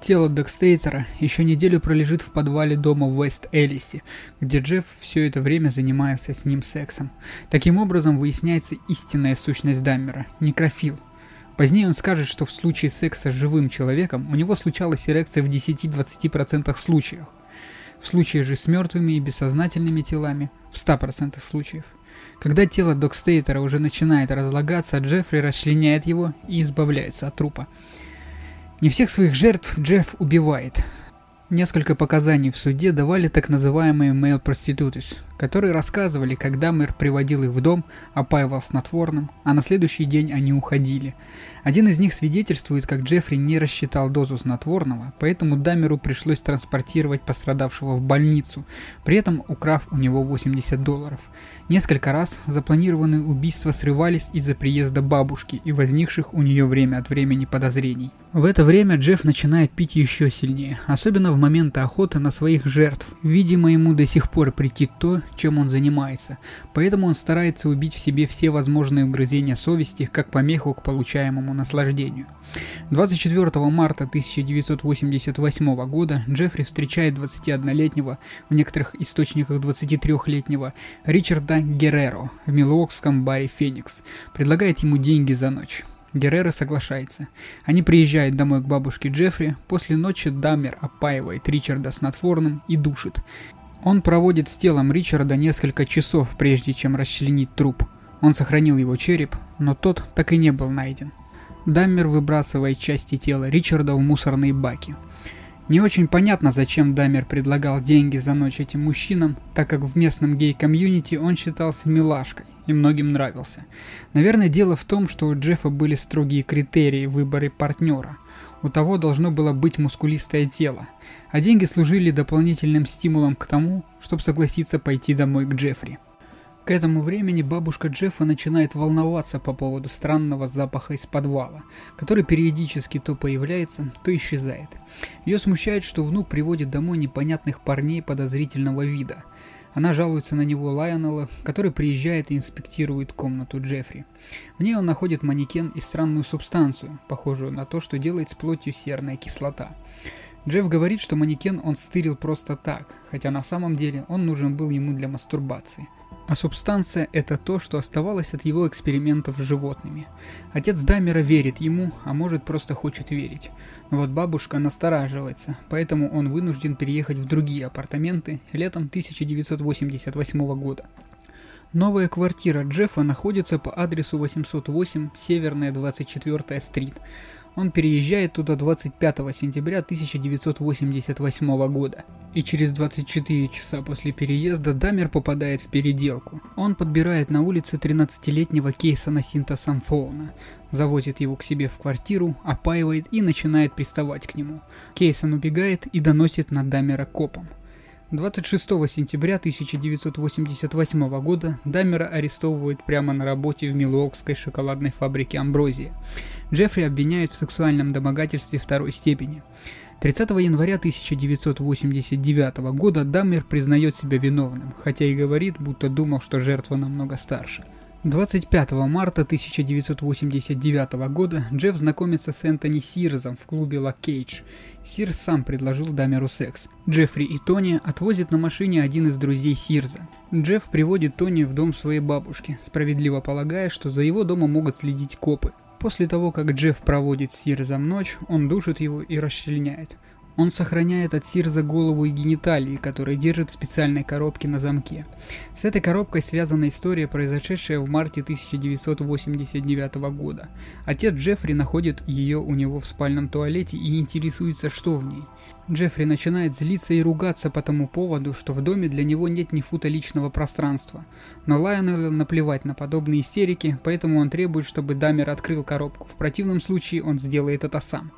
Тело Декстейтера еще неделю пролежит в подвале дома в Вест-Элисе, где Джефф все это время занимается с ним сексом. Таким образом выясняется истинная сущность Даммера – некрофил. Позднее он скажет, что в случае секса с живым человеком у него случалась эрекция в 10-20% случаев. В случае же с мертвыми и бессознательными телами – в 100% случаев. Когда тело Докстейтера уже начинает разлагаться, Джеффри расчленяет его и избавляется от трупа. Не всех своих жертв Джефф убивает. Несколько показаний в суде давали так называемые male prostitutes, которые рассказывали, когда мэр приводил их в дом, опаивал снотворным, а на следующий день они уходили. Один из них свидетельствует, как Джеффри не рассчитал дозу снотворного, поэтому Дамеру пришлось транспортировать пострадавшего в больницу, при этом украв у него 80 долларов. Несколько раз запланированные убийства срывались из-за приезда бабушки и возникших у нее время от времени подозрений. В это время Джефф начинает пить еще сильнее, особенно в моменты охоты на своих жертв. Видимо, ему до сих пор претит то, чем он занимается, поэтому он старается убить в себе все возможные угрызения совести, как помеху к получаемому наслаждению. 24 марта 1988 года Джеффри встречает 21-летнего, в некоторых источниках 23-летнего, Ричарда Герреро в милуокском баре «Феникс», предлагает ему деньги за ночь. Геррера соглашается. Они приезжают домой к бабушке Джеффри, после ночи Даммер опаивает Ричарда снотворным и душит. Он проводит с телом Ричарда несколько часов, прежде чем расчленить труп. Он сохранил его череп, но тот так и не был найден. Даммер выбрасывает части тела Ричарда в мусорные баки. Не очень понятно, зачем Даммер предлагал деньги за ночь этим мужчинам, так как в местном гей-комьюнити он считался милашкой и многим нравился. Наверное, дело в том, что у Джеффа были строгие критерии в партнера. У того должно было быть мускулистое тело, а деньги служили дополнительным стимулом к тому, чтобы согласиться пойти домой к Джеффри. К этому времени бабушка Джеффа начинает волноваться по поводу странного запаха из подвала, который периодически то появляется, то исчезает. Ее смущает, что внук приводит домой непонятных парней подозрительного вида. Она жалуется на него Лайонелла, который приезжает и инспектирует комнату Джеффри. В ней он находит манекен и странную субстанцию, похожую на то, что делает с плотью серная кислота. Джефф говорит, что манекен он стырил просто так, хотя на самом деле он нужен был ему для мастурбации. А субстанция – это то, что оставалось от его экспериментов с животными. Отец Дамера верит ему, а может просто хочет верить. Но вот бабушка настораживается, поэтому он вынужден переехать в другие апартаменты летом 1988 года. Новая квартира Джеффа находится по адресу 808 Северная 24 стрит. Он переезжает туда 25 сентября 1988 года. И через 24 часа после переезда Дамер попадает в переделку. Он подбирает на улице 13-летнего Кейсона Синта Самфоуна, завозит его к себе в квартиру, опаивает и начинает приставать к нему. Кейсон убегает и доносит на Дамера копам. 26 сентября 1988 года Дамера арестовывают прямо на работе в Милуокской шоколадной фабрике Амброзия. Джеффри обвиняют в сексуальном домогательстве второй степени. 30 января 1989 года Даммер признает себя виновным, хотя и говорит, будто думал, что жертва намного старше. 25 марта 1989 года Джефф знакомится с Энтони Сирзом в клубе Ла Кейдж. Сирз сам предложил Дамеру секс. Джеффри и Тони отвозят на машине один из друзей Сирза. Джефф приводит Тони в дом своей бабушки, справедливо полагая, что за его домом могут следить копы. После того, как Джефф проводит с Сирзом ночь, он душит его и расчленяет. Он сохраняет от Сирза голову и гениталии, которые держит в специальной коробке на замке. С этой коробкой связана история, произошедшая в марте 1989 года. Отец Джеффри находит ее у него в спальном туалете и интересуется, что в ней. Джеффри начинает злиться и ругаться по тому поводу, что в доме для него нет ни фута личного пространства. Но Лайонеллу наплевать на подобные истерики, поэтому он требует, чтобы Дамер открыл коробку. В противном случае он сделает это сам.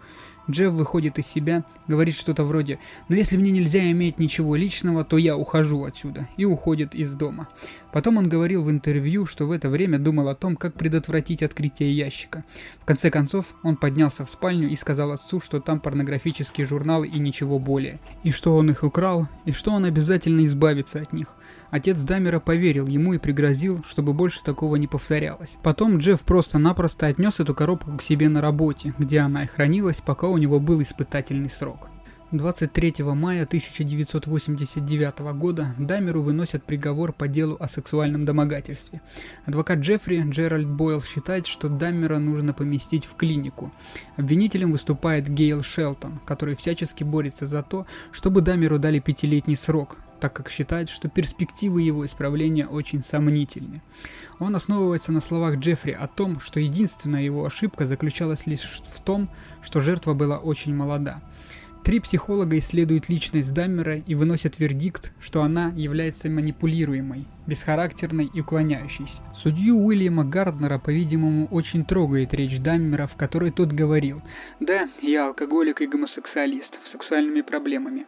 Джефф выходит из себя, говорит что-то вроде «Но если мне нельзя иметь ничего личного, то я ухожу отсюда» и уходит из дома. Потом он говорил в интервью, что в это время думал о том, как предотвратить открытие ящика. В конце концов, он поднялся в спальню и сказал отцу, что там порнографические журналы и ничего более. И что он их украл, и что он обязательно избавится от них. Отец Дамера поверил ему и пригрозил, чтобы больше такого не повторялось. Потом Джефф просто-напросто отнес эту коробку к себе на работе, где она и хранилась, пока у него был испытательный срок. 23 мая 1989 года Дамеру выносят приговор по делу о сексуальном домогательстве. Адвокат Джеффри Джеральд Бойл считает, что Даммера нужно поместить в клинику. Обвинителем выступает Гейл Шелтон, который всячески борется за то, чтобы Дамеру дали пятилетний срок, так как считает, что перспективы его исправления очень сомнительны. Он основывается на словах Джеффри о том, что единственная его ошибка заключалась лишь в том, что жертва была очень молода. Три психолога исследуют личность Даммера и выносят вердикт, что она является манипулируемой, бесхарактерной и уклоняющейся. Судью Уильяма Гарднера, по-видимому, очень трогает речь Даммера, в которой тот говорил «Да, я алкоголик и гомосексуалист с сексуальными проблемами».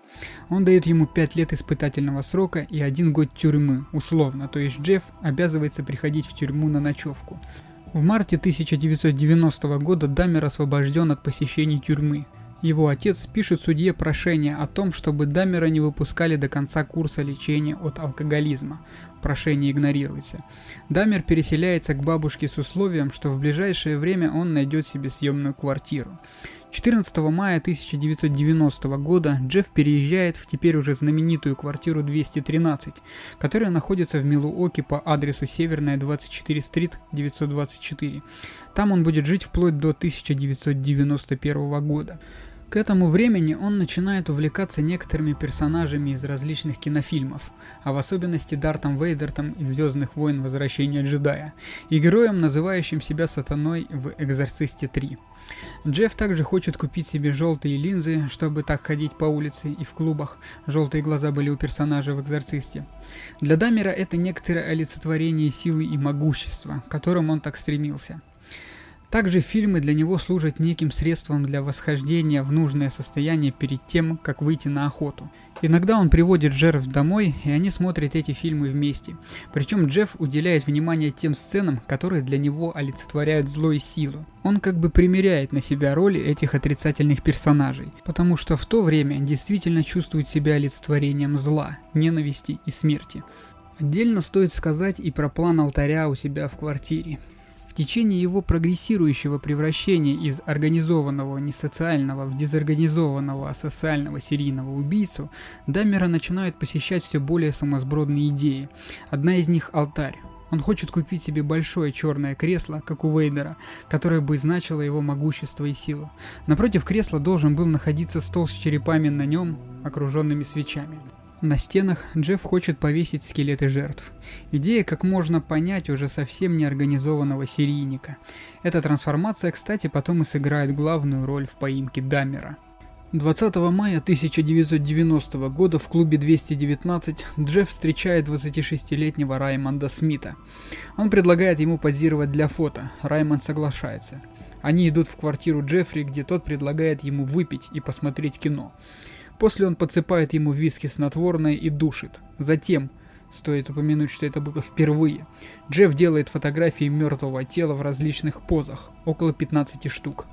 Он дает ему пять лет испытательного срока и один год тюрьмы, условно, то есть Джефф обязывается приходить в тюрьму на ночевку. В марте 1990 года Даммер освобожден от посещений тюрьмы. Его отец пишет судье прошение о том, чтобы Дамера не выпускали до конца курса лечения от алкоголизма. Прошение игнорируется. Дамер переселяется к бабушке с условием, что в ближайшее время он найдет себе съемную квартиру. 14 мая 1990 года Джефф переезжает в теперь уже знаменитую квартиру 213, которая находится в Милуоке по адресу Северная 24 стрит 924. Там он будет жить вплоть до 1991 года. К этому времени он начинает увлекаться некоторыми персонажами из различных кинофильмов, а в особенности Дартом Вейдертом из «Звездных войн. Возвращение джедая» и героем, называющим себя сатаной в «Экзорцисте 3». Джефф также хочет купить себе желтые линзы, чтобы так ходить по улице и в клубах. Желтые глаза были у персонажа в «Экзорцисте». Для Дамера это некоторое олицетворение силы и могущества, к которым он так стремился – также фильмы для него служат неким средством для восхождения в нужное состояние перед тем, как выйти на охоту. Иногда он приводит жертв домой, и они смотрят эти фильмы вместе. Причем Джефф уделяет внимание тем сценам, которые для него олицетворяют зло и силу. Он как бы примеряет на себя роли этих отрицательных персонажей, потому что в то время действительно чувствует себя олицетворением зла, ненависти и смерти. Отдельно стоит сказать и про план алтаря у себя в квартире. Течение его прогрессирующего превращения из организованного несоциального в дезорганизованного асоциального серийного убийцу, Даммера начинают посещать все более сумасбродные идеи. Одна из них – алтарь. Он хочет купить себе большое черное кресло, как у Вейдера, которое бы значило его могущество и силу. Напротив кресла должен был находиться стол с черепами на нем, окруженными свечами. На стенах Джефф хочет повесить скелеты жертв. Идея, как можно понять, уже совсем неорганизованного серийника. Эта трансформация, кстати, потом и сыграет главную роль в поимке Даммера. 20 мая 1990 года в клубе 219 Джефф встречает 26-летнего Раймонда Смита. Он предлагает ему позировать для фото, Раймонд соглашается. Они идут в квартиру Джеффри, где тот предлагает ему выпить и посмотреть кино. После он подсыпает ему виски снотворное и душит. Затем, стоит упомянуть, что это было впервые, Джефф делает фотографии мертвого тела в различных позах, около 15 штук.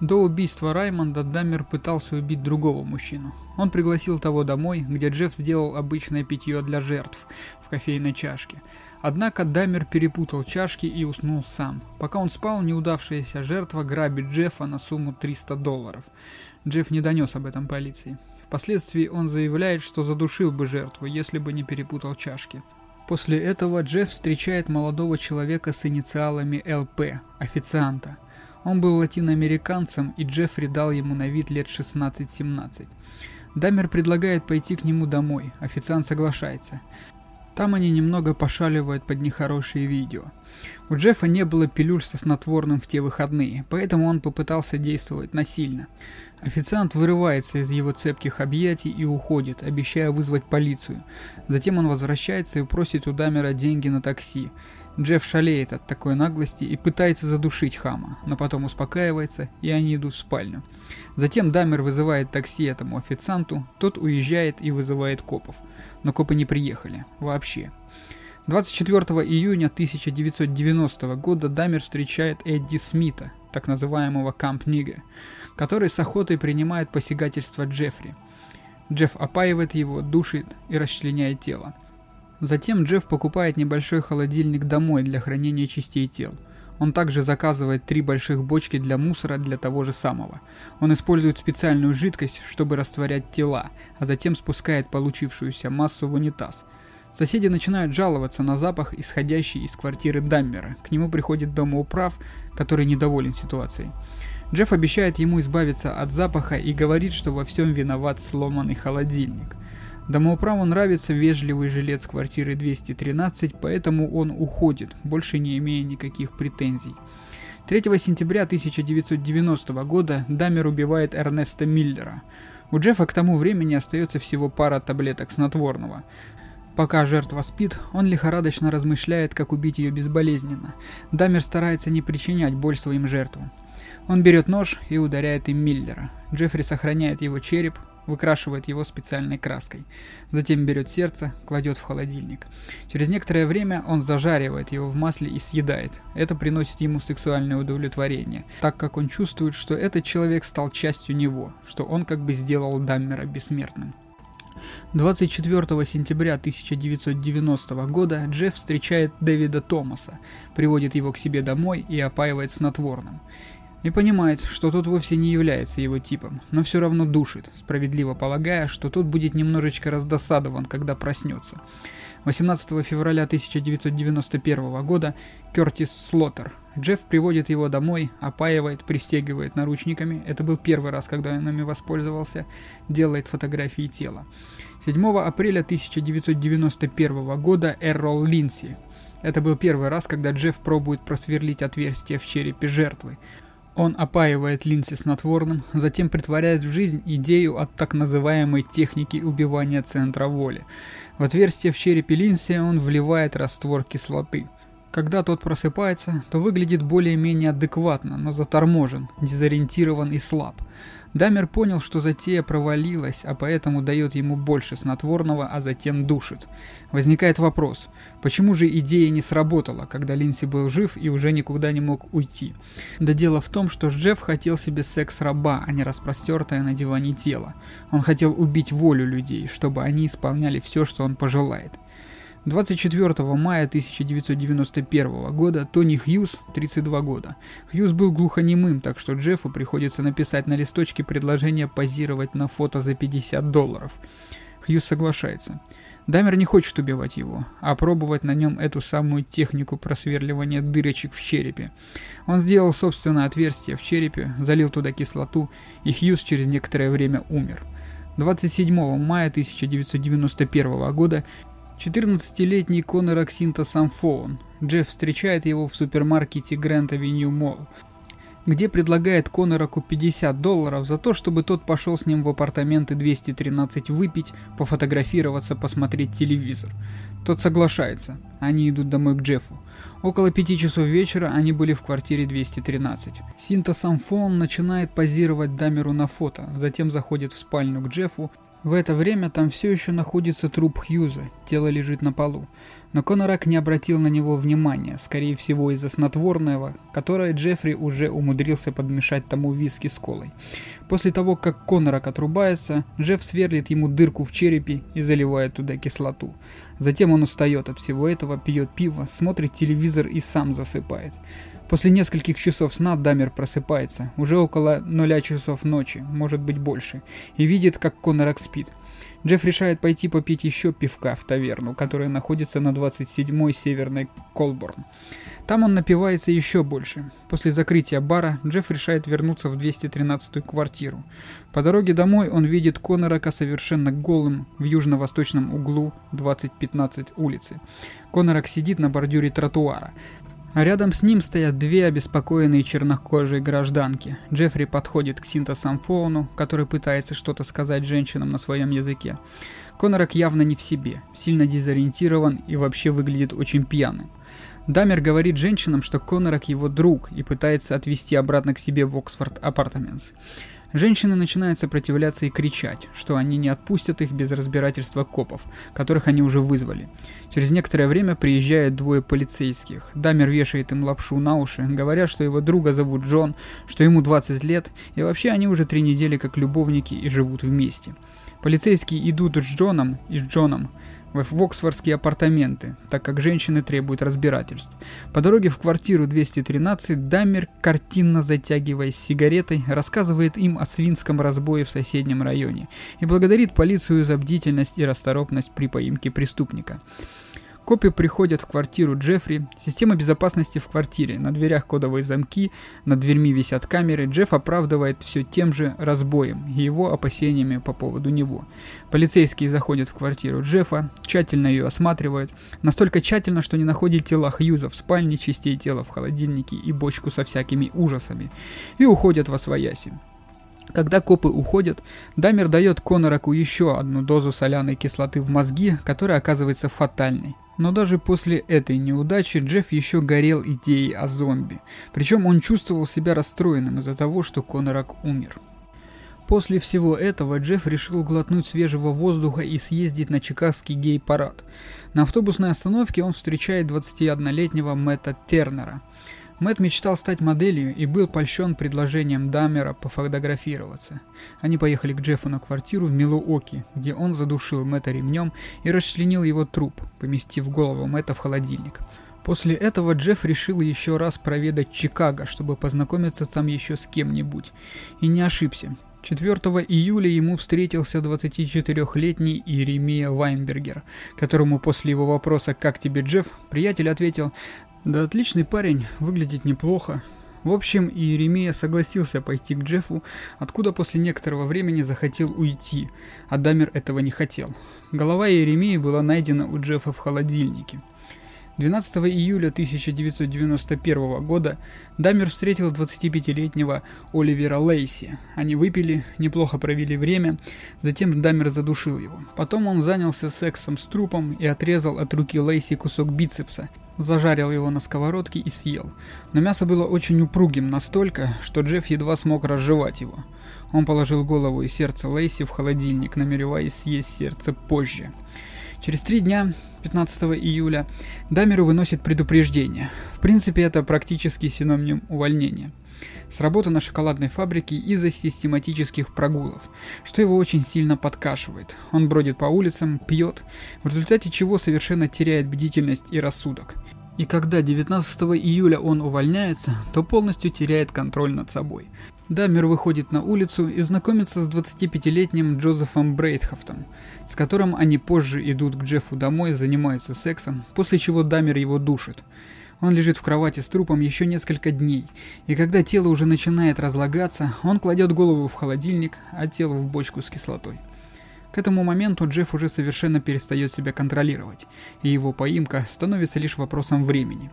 До убийства Раймонда Даммер пытался убить другого мужчину. Он пригласил того домой, где Джефф сделал обычное питье для жертв в кофейной чашке. Однако Даммер перепутал чашки и уснул сам. Пока он спал, неудавшаяся жертва грабит Джеффа на сумму 300 долларов. Джефф не донес об этом полиции. Впоследствии он заявляет, что задушил бы жертву, если бы не перепутал чашки. После этого Джефф встречает молодого человека с инициалами ЛП, официанта. Он был латиноамериканцем, и Джеффри дал ему на вид лет 16-17. Дамер предлагает пойти к нему домой, официант соглашается. Там они немного пошаливают под нехорошие видео. У Джеффа не было пилюль со снотворным в те выходные, поэтому он попытался действовать насильно. Официант вырывается из его цепких объятий и уходит, обещая вызвать полицию. Затем он возвращается и просит у Дамера деньги на такси. Джефф шалеет от такой наглости и пытается задушить хама, но потом успокаивается, и они идут в спальню. Затем Дамер вызывает такси этому официанту, тот уезжает и вызывает копов. Но копы не приехали. Вообще. 24 июня 1990 года Дамер встречает Эдди Смита, так называемого Камп Нига, который с охотой принимает посягательство Джеффри. Джефф опаивает его, душит и расчленяет тело. Затем Джефф покупает небольшой холодильник домой для хранения частей тел. Он также заказывает три больших бочки для мусора для того же самого. Он использует специальную жидкость, чтобы растворять тела, а затем спускает получившуюся массу в унитаз – Соседи начинают жаловаться на запах, исходящий из квартиры Даммера. К нему приходит домоуправ, который недоволен ситуацией. Джефф обещает ему избавиться от запаха и говорит, что во всем виноват сломанный холодильник. Домоуправу нравится вежливый жилец квартиры 213, поэтому он уходит, больше не имея никаких претензий. 3 сентября 1990 года Даммер убивает Эрнеста Миллера. У Джеффа к тому времени остается всего пара таблеток снотворного. Пока жертва спит, он лихорадочно размышляет, как убить ее безболезненно. Дамер старается не причинять боль своим жертвам. Он берет нож и ударяет им Миллера. Джеффри сохраняет его череп, выкрашивает его специальной краской. Затем берет сердце, кладет в холодильник. Через некоторое время он зажаривает его в масле и съедает. Это приносит ему сексуальное удовлетворение, так как он чувствует, что этот человек стал частью него, что он как бы сделал Даммера бессмертным. 24 сентября 1990 года Джефф встречает Дэвида Томаса, приводит его к себе домой и опаивает снотворным. И понимает, что тот вовсе не является его типом, но все равно душит, справедливо полагая, что тот будет немножечко раздосадован, когда проснется. 18 февраля 1991 года Кертис Слоттер. Джефф приводит его домой, опаивает, пристегивает наручниками. Это был первый раз, когда он ими воспользовался. Делает фотографии тела. 7 апреля 1991 года Эррол Линси. Это был первый раз, когда Джефф пробует просверлить отверстие в черепе жертвы. Он опаивает Линси снотворным, затем притворяет в жизнь идею от так называемой техники убивания центра воли. В отверстие в черепе Линси он вливает раствор кислоты. Когда тот просыпается, то выглядит более-менее адекватно, но заторможен, дезориентирован и слаб. Дамер понял, что затея провалилась, а поэтому дает ему больше снотворного, а затем душит. Возникает вопрос, почему же идея не сработала, когда Линси был жив и уже никуда не мог уйти? Да дело в том, что Джефф хотел себе секс-раба, а не распростертое на диване тело. Он хотел убить волю людей, чтобы они исполняли все, что он пожелает. 24 мая 1991 года Тони Хьюз, 32 года. Хьюз был глухонемым, так что Джеффу приходится написать на листочке предложение позировать на фото за 50 долларов. Хьюз соглашается. Дамер не хочет убивать его, а пробовать на нем эту самую технику просверливания дырочек в черепе. Он сделал собственное отверстие в черепе, залил туда кислоту, и Хьюз через некоторое время умер. 27 мая 1991 года 14-летний Конорак Синтасомфоун. Джефф встречает его в супермаркете Grand Avenue Mall, где предлагает Конораку 50 долларов за то, чтобы тот пошел с ним в апартаменты 213 выпить, пофотографироваться, посмотреть телевизор. Тот соглашается. Они идут домой к Джеффу. Около пяти часов вечера они были в квартире 213. Синта Самфон начинает позировать Дамеру на фото, затем заходит в спальню к Джеффу в это время там все еще находится труп Хьюза, тело лежит на полу. Но Конорак не обратил на него внимания, скорее всего из-за снотворного, которое Джеффри уже умудрился подмешать тому виски с колой. После того, как Конорак отрубается, Джефф сверлит ему дырку в черепе и заливает туда кислоту. Затем он устает от всего этого, пьет пиво, смотрит телевизор и сам засыпает. После нескольких часов сна Дамер просыпается, уже около нуля часов ночи, может быть больше, и видит, как Конорак спит. Джефф решает пойти попить еще пивка в таверну, которая находится на 27-й северной Колборн. Там он напивается еще больше. После закрытия бара Джефф решает вернуться в 213-ю квартиру. По дороге домой он видит Конорака совершенно голым в южно-восточном углу 2015 улицы. Конорак сидит на бордюре тротуара. А рядом с ним стоят две обеспокоенные чернокожие гражданки. Джеффри подходит к синтосамфону, который пытается что-то сказать женщинам на своем языке. Конорак явно не в себе, сильно дезориентирован и вообще выглядит очень пьяным. Дамер говорит женщинам, что Конорак его друг и пытается отвезти обратно к себе в Оксфорд Апартаментс. Женщины начинают сопротивляться и кричать, что они не отпустят их без разбирательства копов, которых они уже вызвали. Через некоторое время приезжают двое полицейских. Дамер вешает им лапшу на уши, говоря, что его друга зовут Джон, что ему 20 лет, и вообще они уже три недели как любовники и живут вместе. Полицейские идут с Джоном и с Джоном, в Оксфордские апартаменты, так как женщины требуют разбирательств. По дороге в квартиру 213 Дамер, картинно затягиваясь сигаретой, рассказывает им о свинском разбое в соседнем районе и благодарит полицию за бдительность и расторопность при поимке преступника. Копы приходят в квартиру Джеффри, система безопасности в квартире, на дверях кодовые замки, над дверьми висят камеры, Джефф оправдывает все тем же разбоем и его опасениями по поводу него. Полицейские заходят в квартиру Джеффа, тщательно ее осматривают, настолько тщательно, что не находят тела Хьюза в спальне, частей тела в холодильнике и бочку со всякими ужасами, и уходят во свояси. Когда копы уходят, Дамер дает Конораку еще одну дозу соляной кислоты в мозги, которая оказывается фатальной. Но даже после этой неудачи Джефф еще горел идеей о зомби. Причем он чувствовал себя расстроенным из-за того, что Конорак умер. После всего этого Джефф решил глотнуть свежего воздуха и съездить на чикагский гей-парад. На автобусной остановке он встречает 21-летнего Мэтта Тернера – Мэтт мечтал стать моделью и был польщен предложением Даммера пофотографироваться. Они поехали к Джеффу на квартиру в Милуоки, где он задушил Мэтта ремнем и расчленил его труп, поместив голову Мэтта в холодильник. После этого Джефф решил еще раз проведать Чикаго, чтобы познакомиться там еще с кем-нибудь. И не ошибся. 4 июля ему встретился 24-летний Иеремия Вайнбергер, которому после его вопроса «Как тебе, Джефф?» приятель ответил да отличный парень, выглядит неплохо. В общем, Иеремия согласился пойти к Джеффу, откуда после некоторого времени захотел уйти, а Дамер этого не хотел. Голова Иеремии была найдена у Джеффа в холодильнике. 12 июля 1991 года Дамер встретил 25-летнего Оливера Лейси. Они выпили, неплохо провели время, затем Дамер задушил его. Потом он занялся сексом с трупом и отрезал от руки Лейси кусок бицепса, зажарил его на сковородке и съел. Но мясо было очень упругим настолько, что Джефф едва смог разжевать его. Он положил голову и сердце Лейси в холодильник, намереваясь съесть сердце позже. Через три дня, 15 июля, Дамеру выносит предупреждение. В принципе, это практически синоним увольнения. с работы на шоколадной фабрике из-за систематических прогулов, что его очень сильно подкашивает. Он бродит по улицам, пьет, в результате чего совершенно теряет бдительность и рассудок. И когда 19 июля он увольняется, то полностью теряет контроль над собой. Дамер выходит на улицу и знакомится с 25-летним Джозефом Брейтхофтом, с которым они позже идут к Джеффу домой, занимаются сексом, после чего Дамер его душит. Он лежит в кровати с трупом еще несколько дней, и когда тело уже начинает разлагаться, он кладет голову в холодильник, а тело в бочку с кислотой. К этому моменту Джефф уже совершенно перестает себя контролировать, и его поимка становится лишь вопросом времени.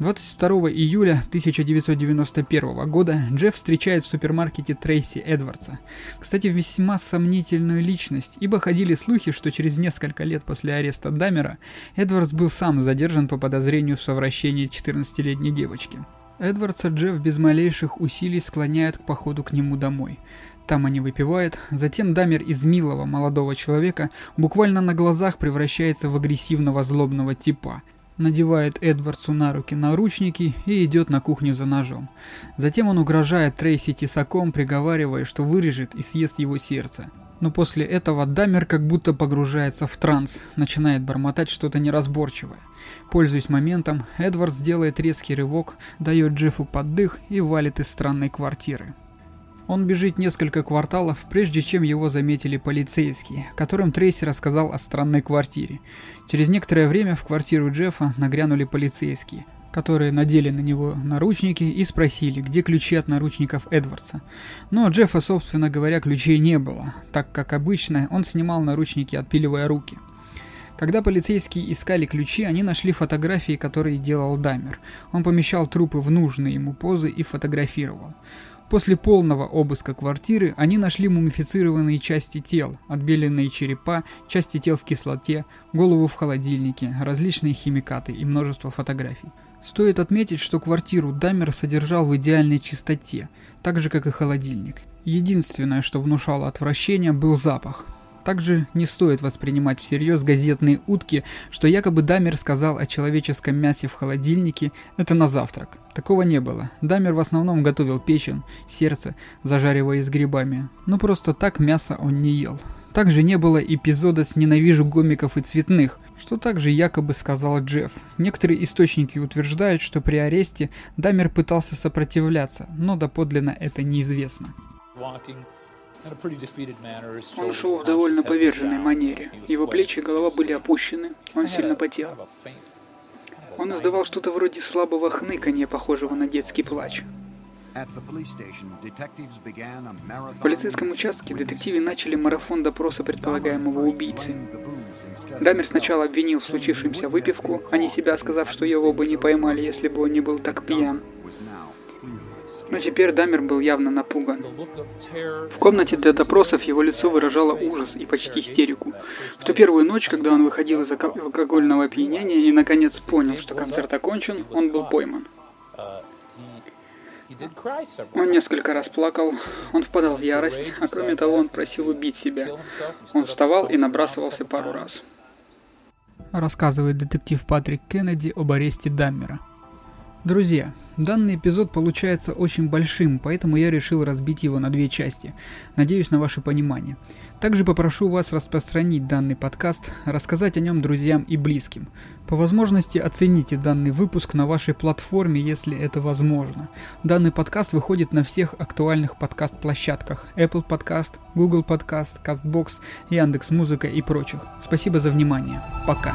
22 июля 1991 года Джефф встречает в супермаркете Трейси Эдвардса. Кстати, весьма сомнительную личность, ибо ходили слухи, что через несколько лет после ареста Дамера Эдвардс был сам задержан по подозрению в совращении 14-летней девочки. Эдвардса Джефф без малейших усилий склоняет к походу к нему домой. Там они выпивают, затем Дамер из милого молодого человека буквально на глазах превращается в агрессивного злобного типа – надевает Эдвардсу на руки наручники и идет на кухню за ножом. Затем он угрожает Трейси тесаком, приговаривая, что вырежет и съест его сердце. Но после этого Дамер как будто погружается в транс, начинает бормотать что-то неразборчивое. Пользуясь моментом, Эдвардс делает резкий рывок, дает Джеффу поддых и валит из странной квартиры. Он бежит несколько кварталов, прежде чем его заметили полицейские, которым Трейси рассказал о странной квартире. Через некоторое время в квартиру Джеффа нагрянули полицейские, которые надели на него наручники и спросили, где ключи от наручников Эдвардса. Но Джеффа, собственно говоря, ключей не было, так как обычно он снимал наручники, отпиливая руки. Когда полицейские искали ключи, они нашли фотографии, которые делал Дамер. Он помещал трупы в нужные ему позы и фотографировал. После полного обыска квартиры они нашли мумифицированные части тел, отбеленные черепа, части тел в кислоте, голову в холодильнике, различные химикаты и множество фотографий. Стоит отметить, что квартиру Дамер содержал в идеальной чистоте, так же как и холодильник. Единственное, что внушало отвращение, был запах. Также не стоит воспринимать всерьез газетные утки, что якобы Дамер сказал о человеческом мясе в холодильнике – это на завтрак. Такого не было. Дамер в основном готовил печень, сердце, зажаривая с грибами. Но просто так мясо он не ел. Также не было эпизода с «Ненавижу гомиков и цветных», что также якобы сказал Джефф. Некоторые источники утверждают, что при аресте Дамер пытался сопротивляться, но доподлинно это неизвестно. Он шел в довольно поверженной манере. Его плечи и голова были опущены, он сильно потел. Он издавал что-то вроде слабого хныканья, похожего на детский плач. В полицейском участке детективы начали марафон допроса предполагаемого убийцы. Дамер сначала обвинил в случившемся выпивку, а не себя, сказав, что его бы не поймали, если бы он не был так пьян. Но теперь Дамер был явно напуган. В комнате для допросов его лицо выражало ужас и почти истерику. В ту первую ночь, когда он выходил из алкогольного опьянения и наконец понял, что концерт окончен, он был пойман. Он несколько раз плакал, он впадал в ярость, а кроме того он просил убить себя. Он вставал и набрасывался пару раз. Рассказывает детектив Патрик Кеннеди об аресте Даммера. Друзья, Данный эпизод получается очень большим, поэтому я решил разбить его на две части. Надеюсь на ваше понимание. Также попрошу вас распространить данный подкаст, рассказать о нем друзьям и близким. По возможности оцените данный выпуск на вашей платформе, если это возможно. Данный подкаст выходит на всех актуальных подкаст-площадках Apple Podcast, Google Podcast, CastBox, Яндекс.Музыка и прочих. Спасибо за внимание. Пока.